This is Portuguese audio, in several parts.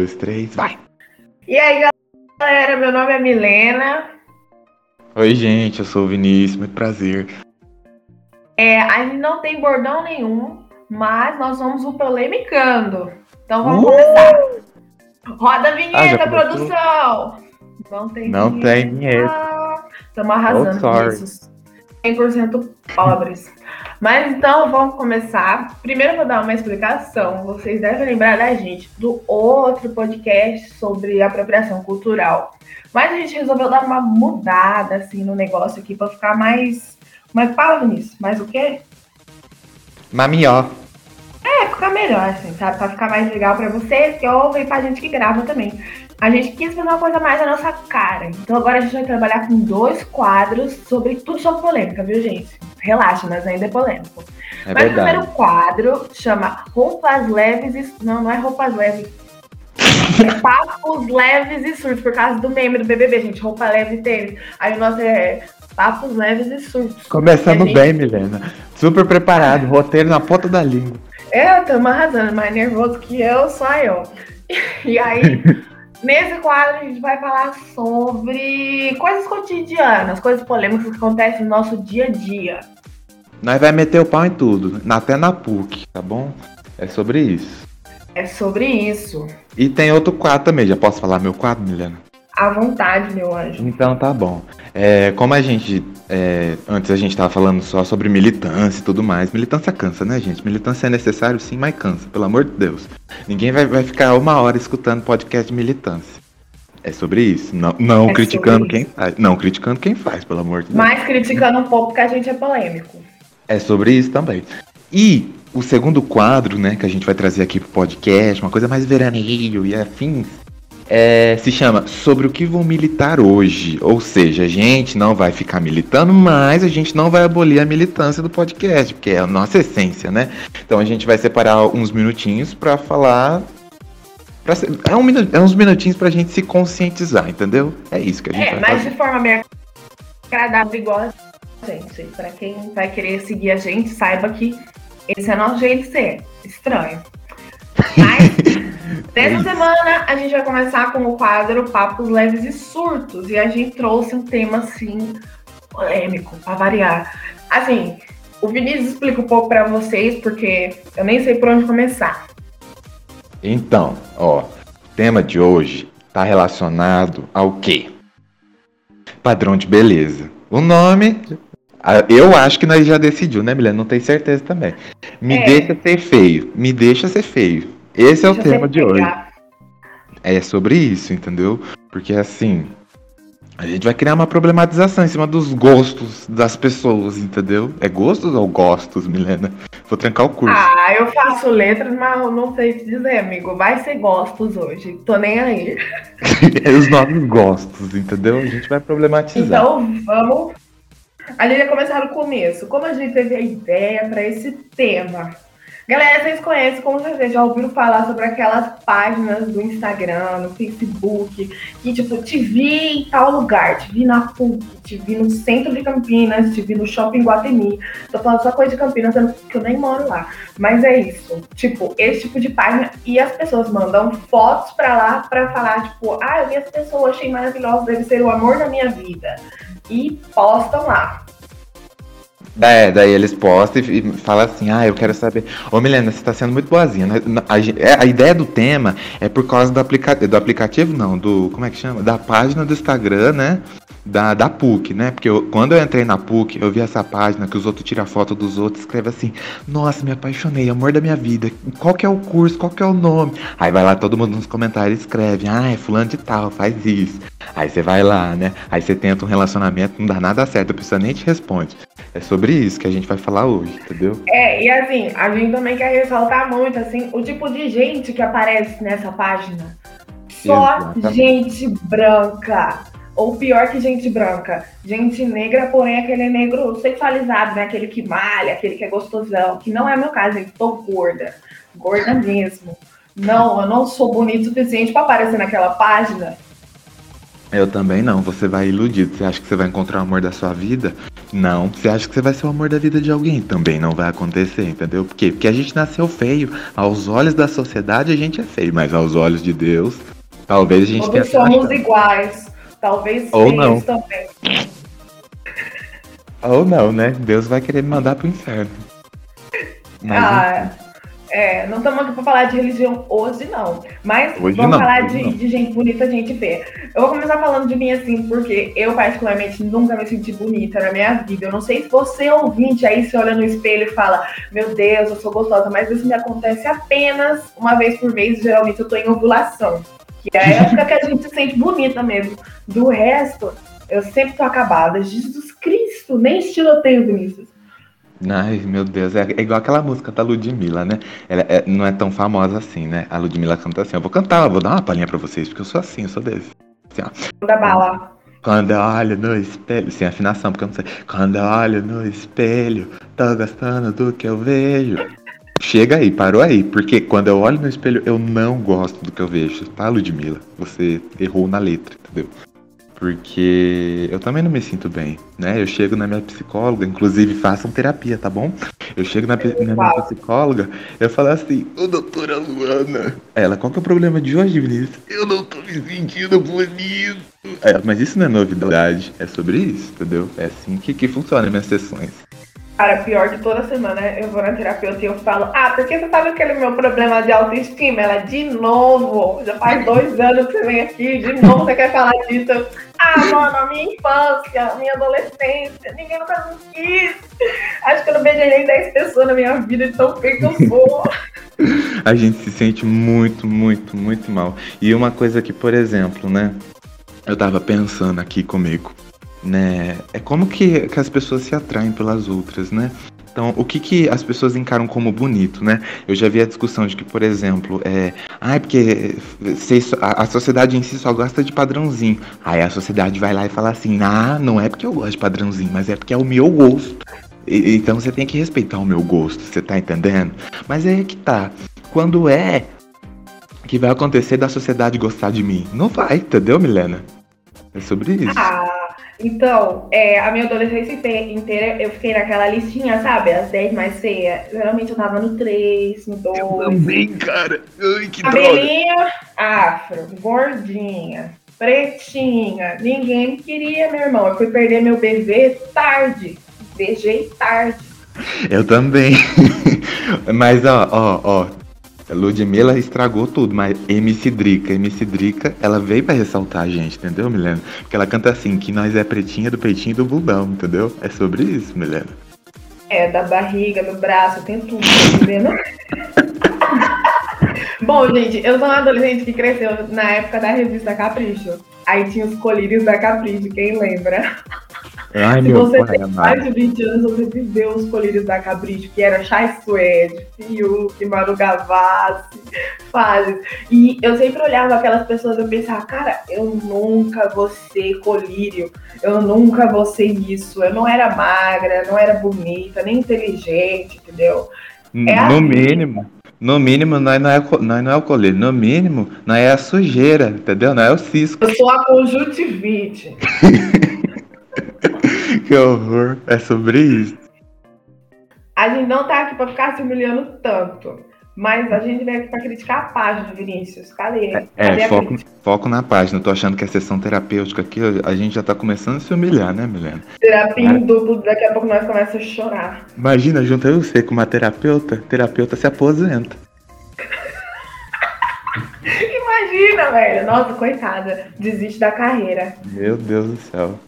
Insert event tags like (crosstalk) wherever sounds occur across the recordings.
dois, três, vai! E aí, galera, meu nome é Milena. Oi, gente, eu sou o Vinícius, muito prazer. É, a gente não tem bordão nenhum, mas nós vamos o polemicando. Então vamos uh! começar. Roda a vinheta, ah, produção! Não tem não vinheta. Tem vinheta. Estamos arrasando oh, nisso. 100% pobres. Mas então vamos começar. Primeiro vou dar uma explicação. Vocês devem lembrar da gente do outro podcast sobre apropriação cultural. Mas a gente resolveu dar uma mudada assim no negócio aqui para ficar mais. Mas fala nisso. Mais o quê? Mamió. É, ficar melhor, assim, sabe? Pra ficar mais legal pra vocês que ouvem e pra gente que grava também. A gente quis fazer uma coisa mais a nossa cara. Então agora a gente vai trabalhar com dois quadros sobre tudo sobre polêmica, viu, gente? Relaxa, mas ainda é polêmico. É mas verdade. o primeiro quadro chama Roupas Leves e. Não, não é roupas leves. É papos leves e surtos, por causa do meme do BBB, gente. Roupa leve e tênis. Aí o nosso é papos leves e surtos. Começando gente... bem, Milena. Super preparado, roteiro na ponta da língua. É, eu tô arrasando, mais nervoso que eu, só eu. (laughs) E aí, nesse quadro a gente vai falar sobre coisas cotidianas, coisas polêmicas que acontecem no nosso dia a dia. Nós vai meter o pau em tudo, até na PUC, tá bom? É sobre isso. É sobre isso. E tem outro quadro também, já posso falar meu quadro, Milena? À vontade, meu anjo. Então tá bom. É, como a gente. É, antes a gente tava falando só sobre militância e tudo mais. Militância cansa, né, gente? Militância é necessário sim, mas cansa, pelo amor de Deus. Ninguém vai, vai ficar uma hora escutando podcast de militância. É sobre isso. Não, não é criticando quem faz. Não criticando quem faz, pelo amor de Deus. Mas criticando um pouco porque a gente é polêmico. É sobre isso também. E o segundo quadro, né, que a gente vai trazer aqui pro podcast, uma coisa mais veraneio e afins, é, se chama Sobre o que vou militar hoje. Ou seja, a gente não vai ficar militando, mas a gente não vai abolir a militância do podcast, porque é a nossa essência, né? Então a gente vai separar uns minutinhos para falar. Pra ser, é, um, é uns minutinhos pra gente se conscientizar, entendeu? É isso que a gente é, vai mas fazer. de forma meio agradável, igual a gente. Pra quem vai querer seguir a gente, saiba que esse é nosso jeito de ser. Estranho. (laughs) Mas. Nessa semana a gente vai começar com o quadro Papos Leves e Surtos e a gente trouxe um tema assim polêmico para variar. Assim, o Vinícius explica um pouco para vocês porque eu nem sei por onde começar. Então, ó, o tema de hoje está relacionado ao quê? Padrão de beleza. O nome eu acho que nós já decidiu, né, Milena? Não tenho certeza também. Me é. deixa ser feio. Me deixa ser feio. Esse é o tema de hoje. É sobre isso, entendeu? Porque assim, a gente vai criar uma problematização em cima dos gostos das pessoas, entendeu? É gostos ou gostos, Milena? Vou trancar o curso. Ah, eu faço letras, mas eu não sei te dizer, amigo. Vai ser gostos hoje. Tô nem aí. (laughs) é os nossos gostos, entendeu? A gente vai problematizar. Então vamos. A gente vai começar no começo. Como a gente teve a ideia para esse tema? Galera, vocês conhecem, com certeza, já ouviram falar sobre aquelas páginas do Instagram, no Facebook, que tipo, te vi em tal lugar, te vi na PUC, te vi no centro de Campinas, te vi no shopping Guatemi. Tô falando só coisa de Campinas, porque eu nem moro lá. Mas é isso. Tipo, esse tipo de página. E as pessoas mandam fotos pra lá pra falar, tipo, ah, eu vi essa pessoa, achei maravilhosa, deve ser o amor da minha vida. E postam lá. É, daí eles postam e falam assim, ah, eu quero saber. Ô Milena, você tá sendo muito boazinha. Né? A, é, a, ideia do tema é por causa do, aplica do aplicativo, não, do. Como é que chama? Da página do Instagram, né? Da, da PUC, né? Porque eu, quando eu entrei na PUC, eu vi essa página que os outros tiram foto dos outros e escrevem assim, nossa, me apaixonei, amor da minha vida. Qual que é o curso? Qual que é o nome? Aí vai lá todo mundo nos comentários escreve, ah, é fulano de tal, faz isso. Aí você vai lá, né? Aí você tenta um relacionamento, não dá nada certo, a pessoa nem te responde. É sobre isso que a gente vai falar hoje, entendeu? É, e assim, a gente também quer ressaltar muito, assim, o tipo de gente que aparece nessa página. Só Exatamente. gente branca. Ou pior que gente branca, gente negra, porém aquele negro sexualizado, né? Aquele que malha, aquele que é gostosão, que não é meu caso, eu tô gorda. Gorda mesmo. Não, eu não sou bonito o suficiente para aparecer naquela página. Eu também não, você vai iludido. Você acha que você vai encontrar o amor da sua vida? Não, você acha que você vai ser o amor da vida de alguém? Também não vai acontecer, entendeu? Por quê? Porque a gente nasceu feio. Aos olhos da sociedade a gente é feio, mas aos olhos de Deus, talvez a gente Todos tenha somos achado. iguais. Talvez Ou feios não. também. Ou não, né? Deus vai querer me mandar pro inferno. Mas, Ah, é, não estamos aqui para falar de religião hoje, não. Mas Hoje vamos não, falar de, de gente bonita, a gente vê. Eu vou começar falando de mim assim, porque eu, particularmente, nunca me senti bonita na minha vida. Eu não sei se você, ouvinte, aí se olha no espelho e fala: Meu Deus, eu sou gostosa, mas isso me acontece apenas uma vez por mês. Geralmente eu tô em ovulação, que é a (laughs) época que a gente se sente bonita mesmo. Do resto, eu sempre tô acabada. Jesus Cristo, nem estilo eu tenho, Vinícius. Ai, meu Deus, é, é igual aquela música da Ludmilla, né? Ela é- não é tão famosa assim, né? A Ludmilla canta assim, eu vou cantar, eu vou dar uma palhinha pra vocês, porque eu sou assim, eu sou desse. Assim, ó. Da bala. Quando eu olho no espelho, sem afinação, porque eu não sei. Quando eu olho no espelho, tô gostando do que eu vejo. Chega aí, parou aí, porque quando eu olho no espelho, eu não gosto do que eu vejo, tá, Ludmilla? Você errou na letra, entendeu? Porque eu também não me sinto bem, né? Eu chego na minha psicóloga, inclusive façam terapia, tá bom? Eu chego na, na minha psicóloga, eu falo assim, ô doutora Luana. Ela, qual que é o problema de hoje, Vinícius? Eu não tô me sentindo bonito. É, mas isso não é novidade, é sobre isso, entendeu? É assim que, que funciona as minhas sessões. Cara, pior que toda semana eu vou na terapeuta e eu falo, ah, porque você sabe aquele meu problema de autoestima? Ela, de novo, já faz dois anos que você vem aqui, de novo você quer falar disso. Ah, mano, a minha infância, a minha adolescência, ninguém nunca me quis. Acho que eu não beijei nem 10 pessoas na minha vida de tão feio que eu sou. (laughs) A gente se sente muito, muito, muito mal. E uma coisa que, por exemplo, né? Eu tava pensando aqui comigo, né? É como que, que as pessoas se atraem pelas outras, né? Então, o que, que as pessoas encaram como bonito, né? Eu já vi a discussão de que, por exemplo, é. Ah, porque a sociedade em si só gosta de padrãozinho. Aí a sociedade vai lá e fala assim: ah, não é porque eu gosto de padrãozinho, mas é porque é o meu gosto. E- então você tem que respeitar o meu gosto, você tá entendendo? Mas é que tá. Quando é que vai acontecer da sociedade gostar de mim? Não vai, entendeu, Milena? É sobre isso. Ah, então, é, a minha adolescência inte- inteira eu fiquei naquela listinha, sabe? As 10 mais feias. Geralmente eu tava no 3, no 2. cara. Ai, que Cabelinho afro, gordinha, pretinha. Ninguém me queria, meu irmão. Eu fui perder meu bebê tarde. Beijei tarde. Eu também. (laughs) mas, ó, ó, ó. Ludmilla estragou tudo, mas MC Drica, MC Drica, ela veio pra ressaltar a gente, entendeu, Milena? Porque ela canta assim, que nós é pretinha do peitinho do bundão, entendeu? É sobre isso, Milena. É, da barriga, do braço, tem tudo, tá entendendo? (laughs) Bom, gente, eu sou uma adolescente que cresceu na época da revista Capricho. Aí tinha os colírios da Capricho, quem lembra? Ai, Se você pai tem mais de 20 anos, você viveu os colírios da Capricho, que era Chai Suede, Fiuk, Manu Gavassi, Fases. E eu sempre olhava aquelas pessoas e pensava, cara, eu nunca vou ser colírio, eu nunca vou ser isso. Eu não era magra, não era bonita, nem inteligente, entendeu? É no assim. mínimo, no mínimo, nós não é, nós não é o colírio. No mínimo, nós é a sujeira, entendeu? Não é o cisco. Eu sou a conjuntivite. (laughs) Que horror. É sobre isso. A gente não tá aqui pra ficar se humilhando tanto. Mas a gente veio aqui pra criticar a página, Vinícius. Cadê? Cadê É, foco, foco na página. Tô achando que a sessão terapêutica aqui, a gente já tá começando a se humilhar, né, Milena? Terapia Cara. em duplo, daqui a pouco nós começamos a chorar. Imagina, junta eu você com uma terapeuta, terapeuta se aposenta. (laughs) Imagina, velho. Nossa, coitada. Desiste da carreira. Meu Deus do céu.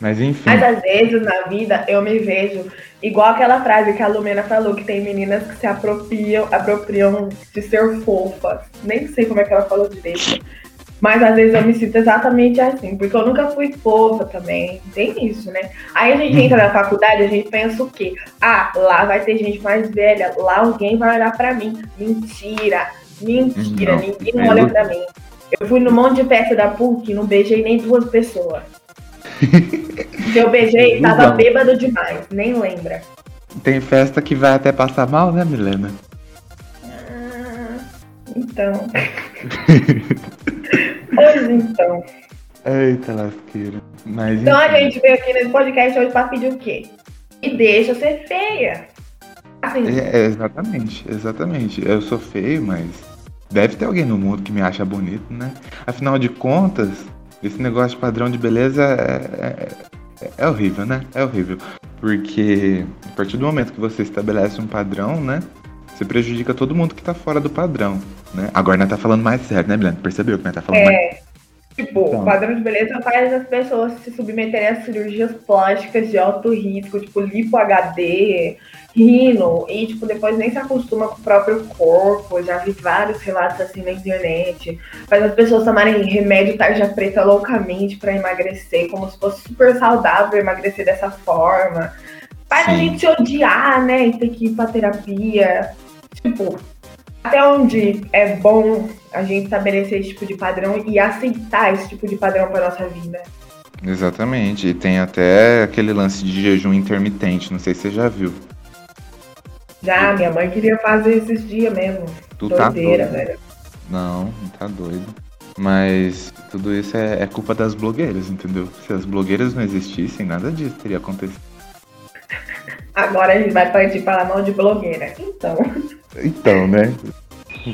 Mas enfim. Mas às vezes na vida eu me vejo igual aquela frase que a Lumena falou, que tem meninas que se apropriam, apropriam de ser fofas. Nem sei como é que ela falou direito. Mas às vezes eu me sinto exatamente assim, porque eu nunca fui fofa também. Tem isso, né? Aí a gente entra na faculdade, a gente pensa o quê? Ah, lá vai ter gente mais velha, lá alguém vai olhar pra mim. Mentira, mentira, Não, ninguém é olha ilusão. pra mim. Eu fui no monte de festa da PUC, não beijei nem duas pessoas. Se eu beijei, tava bêbado demais, nem lembra. Tem festa que vai até passar mal, né, Milena? Ah, então. (laughs) pois então. Eita lasqueira. Mas, Então a enfim. gente veio aqui nesse podcast hoje pra pedir o quê? E deixa ser feia. Assim, é, exatamente, exatamente. Eu sou feio, mas deve ter alguém no mundo que me acha bonito, né? Afinal de contas, esse negócio de padrão de beleza é, é, é horrível, né? É horrível. Porque a partir do momento que você estabelece um padrão, né? Você prejudica todo mundo que tá fora do padrão, né? Agora nós tá falando mais sério, né, Milena? Percebeu que nós tá falando mais é, tipo, Então. o padrão de beleza faz as pessoas se submeterem a cirurgias plásticas de alto risco, tipo lipo HD, rino, e tipo, depois nem se acostuma com o próprio corpo. Já vi vários relatos assim na internet. Faz as pessoas tomarem remédio tarja preta loucamente pra emagrecer, como se fosse super saudável emagrecer dessa forma. Faz a Sim. gente se odiar, né? E ter que ir pra terapia. Tipo, até onde é bom a gente estabelecer esse tipo de padrão e aceitar esse tipo de padrão para nossa vida. Exatamente. E tem até aquele lance de jejum intermitente, não sei se você já viu. Já, minha mãe queria fazer esses dias mesmo. Tu tá Doideira, doido. velho. Não, não tá doido. Mas tudo isso é, é culpa das blogueiras, entendeu? Se as blogueiras não existissem, nada disso teria acontecido. (laughs) Agora a gente vai partir para a mão de blogueira. Então. Então, né?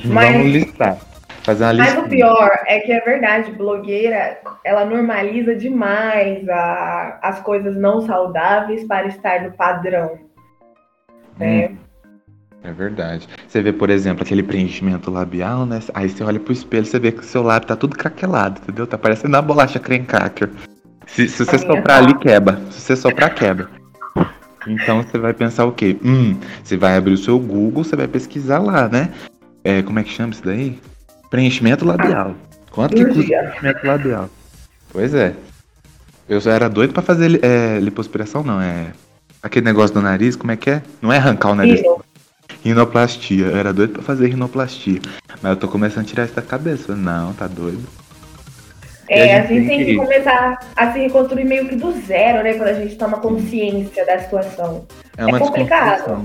Mas- Vamos listar. Fazer uma Mas lista. o pior é que é verdade, blogueira, ela normaliza demais a- as coisas não saudáveis para estar no padrão. né? É verdade. Você vê, por exemplo, aquele preenchimento labial, né? Aí você olha pro espelho, você vê que o seu lábio tá tudo craquelado, entendeu? Tá parecendo uma bolacha creme cracker. Se, se você soprar ali, quebra. Se você soprar, quebra. Então você vai pensar o quê? Hum, você vai abrir o seu Google, você vai pesquisar lá, né? É, como é que chama isso daí? Preenchimento labial. Quanto que custa preenchimento labial? Pois é. Eu só era doido pra fazer é, lipoaspiração, não. É aquele negócio do nariz, como é que é? Não é arrancar o nariz. Rino. Rinoplastia. Eu era doido pra fazer rinoplastia. Mas eu tô começando a tirar isso da cabeça. Não, tá doido. E a É, gente a gente tem que- que começar a se reconstruir meio que do zero, né? Quando a gente toma consciência da situação. É uma É complicado.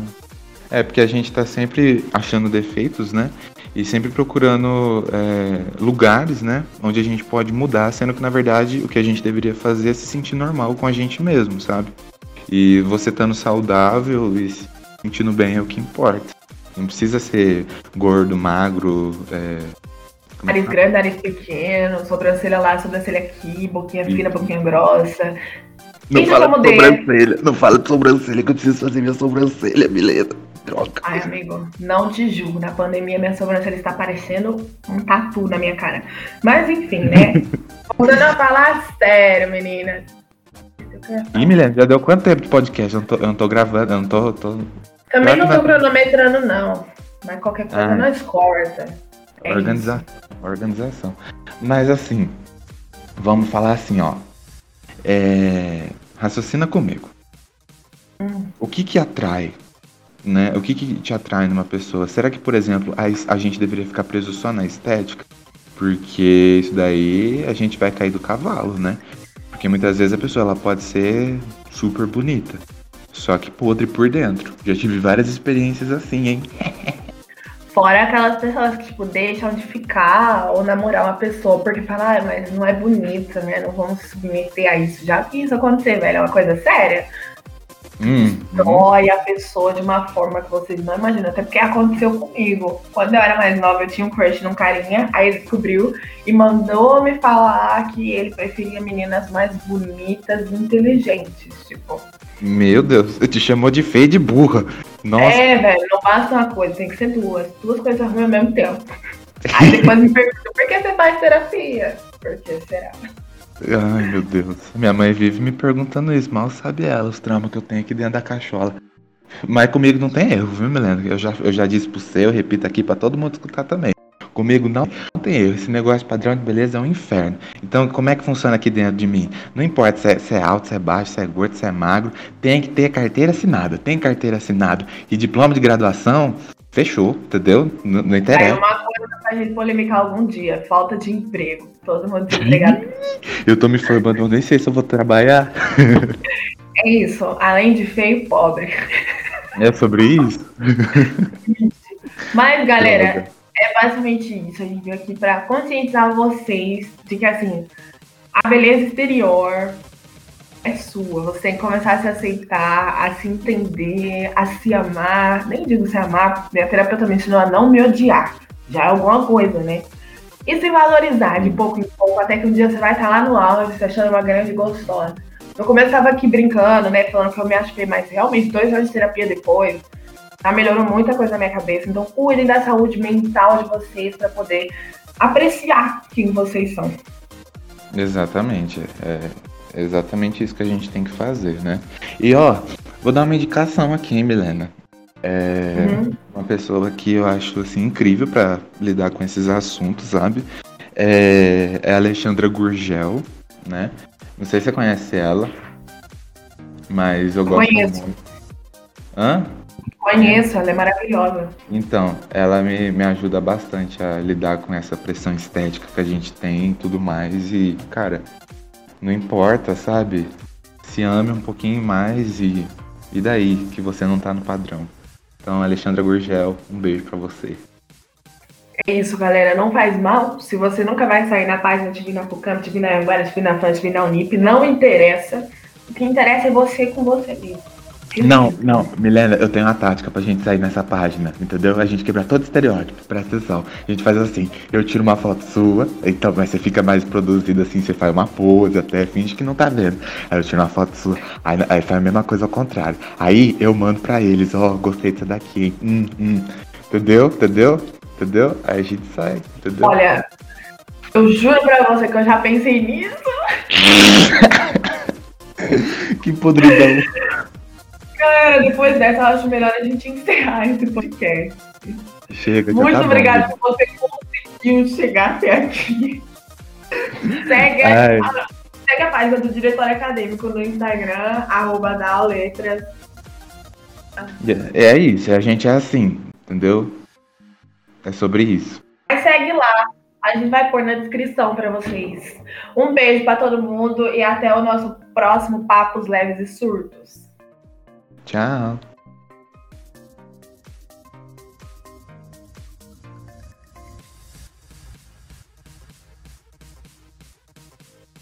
É, porque a gente tá sempre achando defeitos, né? E sempre procurando é, lugares, né? Onde a gente pode mudar, sendo que na verdade o que a gente deveria fazer é se sentir normal com a gente mesmo, sabe? E você estando saudável e se sentindo bem é o que importa. Não precisa ser gordo, magro, é, é que Nariz grande, nariz pequeno, sobrancelha lá, sobrancelha aqui, boquinha fina, boquinha grossa. Não Isso fala de sobrancelha, não fala de sobrancelha que eu preciso fazer minha sobrancelha, Milena. Droga. Ai, amigo, não te julgo. Na pandemia, minha sobrancelha está parecendo um tatu na minha cara. Mas enfim, né? (laughs) Voltando a falar sério, meninas. Ih, Milena, já deu quanto tempo de podcast? Eu não tô, eu não tô gravando, eu não tô. tô... Também não tô cronometrando, não. Mas qualquer coisa Ah. nós corta. É Organização. Organização. Mas assim, vamos falar assim, ó. É, raciocina comigo. Hum. O que que atrai? Né? O que que te atrai numa pessoa? Será que, por exemplo, a, a gente deveria ficar preso só na estética? Porque isso daí a gente vai cair do cavalo, né? Porque muitas vezes a pessoa ela pode ser super bonita, só que podre por dentro. Já tive várias experiências assim, hein? (laughs) Fora aquelas pessoas que, tipo, deixam de ficar ou namorar uma pessoa porque falam, ah, mas não é bonita, né? Não vamos se submeter a isso. Já vi isso acontecer, velho. É uma coisa séria. Hum, hum. Dói a pessoa de uma forma que vocês não imaginam. Até porque aconteceu comigo. Quando eu era mais nova, eu tinha um crush num carinha, aí ele descobriu e mandou me falar que ele preferia meninas mais bonitas e inteligentes. Tipo, Meu Deus, te chamou de feia de burra. Nossa, é, velho, não basta uma coisa, tem que ser duas. Duas coisas ruins ao mesmo tempo. Aí depois me pergunta, por que você faz terapia? Por que será? Ai meu Deus. Minha mãe vive me perguntando isso, mal sabe ela, os traumas que eu tenho aqui dentro da cachola. Mas comigo não tem erro, viu, Milena? Eu já, eu já disse pro você, eu repito aqui pra todo mundo escutar também. Comigo não, não tem erro. Esse negócio padrão de beleza é um inferno. Então, como é que funciona aqui dentro de mim? Não importa se é, se é alto, se é baixo, se é gordo, se é magro, tem que ter carteira assinada. Tem carteira assinada e diploma de graduação, fechou, entendeu? Não, não interessa. uma coisa pra gente polemicar algum dia, falta de emprego. Todo mundo desempregado. Eu tô me formando, eu nem sei se eu vou trabalhar. É isso, além de feio pobre. É sobre isso? Mas, galera, Droga. é basicamente isso. A gente veio aqui pra conscientizar vocês de que, assim, a beleza exterior é sua. Você tem que começar a se aceitar, a se entender, a se amar. Nem digo se amar, minha terapeuta me ensinou a não me odiar. Já é alguma coisa, né? E se valorizar de pouco em pouco, até que um dia você vai estar lá no auge, se achando uma grande gostosa. No começo eu tava aqui brincando, né? Falando que eu me achei, mas realmente, dois anos de terapia depois, tá melhorou muita coisa na minha cabeça. Então, cuidem da saúde mental de vocês para poder apreciar quem vocês são. Exatamente. É exatamente isso que a gente tem que fazer, né? E ó, vou dar uma indicação aqui, hein, Milena. É uhum. uma pessoa que eu acho assim incrível para lidar com esses assuntos, sabe? É, é a Alexandra Gurgel, né? Não sei se você conhece ela, mas eu gosto Conheço. muito. Hã? Conheço, ela é maravilhosa. Então, ela me, me ajuda bastante a lidar com essa pressão estética que a gente tem e tudo mais. E, cara, não importa, sabe? Se ame um pouquinho mais e, e daí que você não tá no padrão. Então, Alexandra Gurgel, um beijo para você. É isso, galera. Não faz mal. Se você nunca vai sair na página Divina Pucamp, Divina Anguera, Divina Fã, Divina Unip, não interessa. O que interessa é você com você mesmo. Não, não, Milena, eu tenho uma tática pra gente sair nessa página, entendeu? A gente quebra todo estereótipo, presta atenção. A gente faz assim, eu tiro uma foto sua, então mas você fica mais produzido assim, você faz uma pose, até finge que não tá vendo. Aí eu tiro uma foto sua, aí, aí faz a mesma coisa ao contrário. Aí eu mando pra eles, ó, oh, gostei dessa daqui, hein? Hum, hum. Entendeu? Entendeu? Entendeu? Aí a gente sai, entendeu? Olha, eu juro pra você que eu já pensei nisso. (laughs) que podridão. Cara, depois dessa, eu acho melhor a gente encerrar esse podcast. Chega, Muito tá obrigada por você conseguiu chegar até aqui. Segue a, segue a página do diretor acadêmico no Instagram, arroba letras. É, é isso, a gente é assim, entendeu? É sobre isso. Mas segue lá. A gente vai pôr na descrição para vocês. Um beijo para todo mundo e até o nosso próximo Papos Leves e Surtos. Tchau.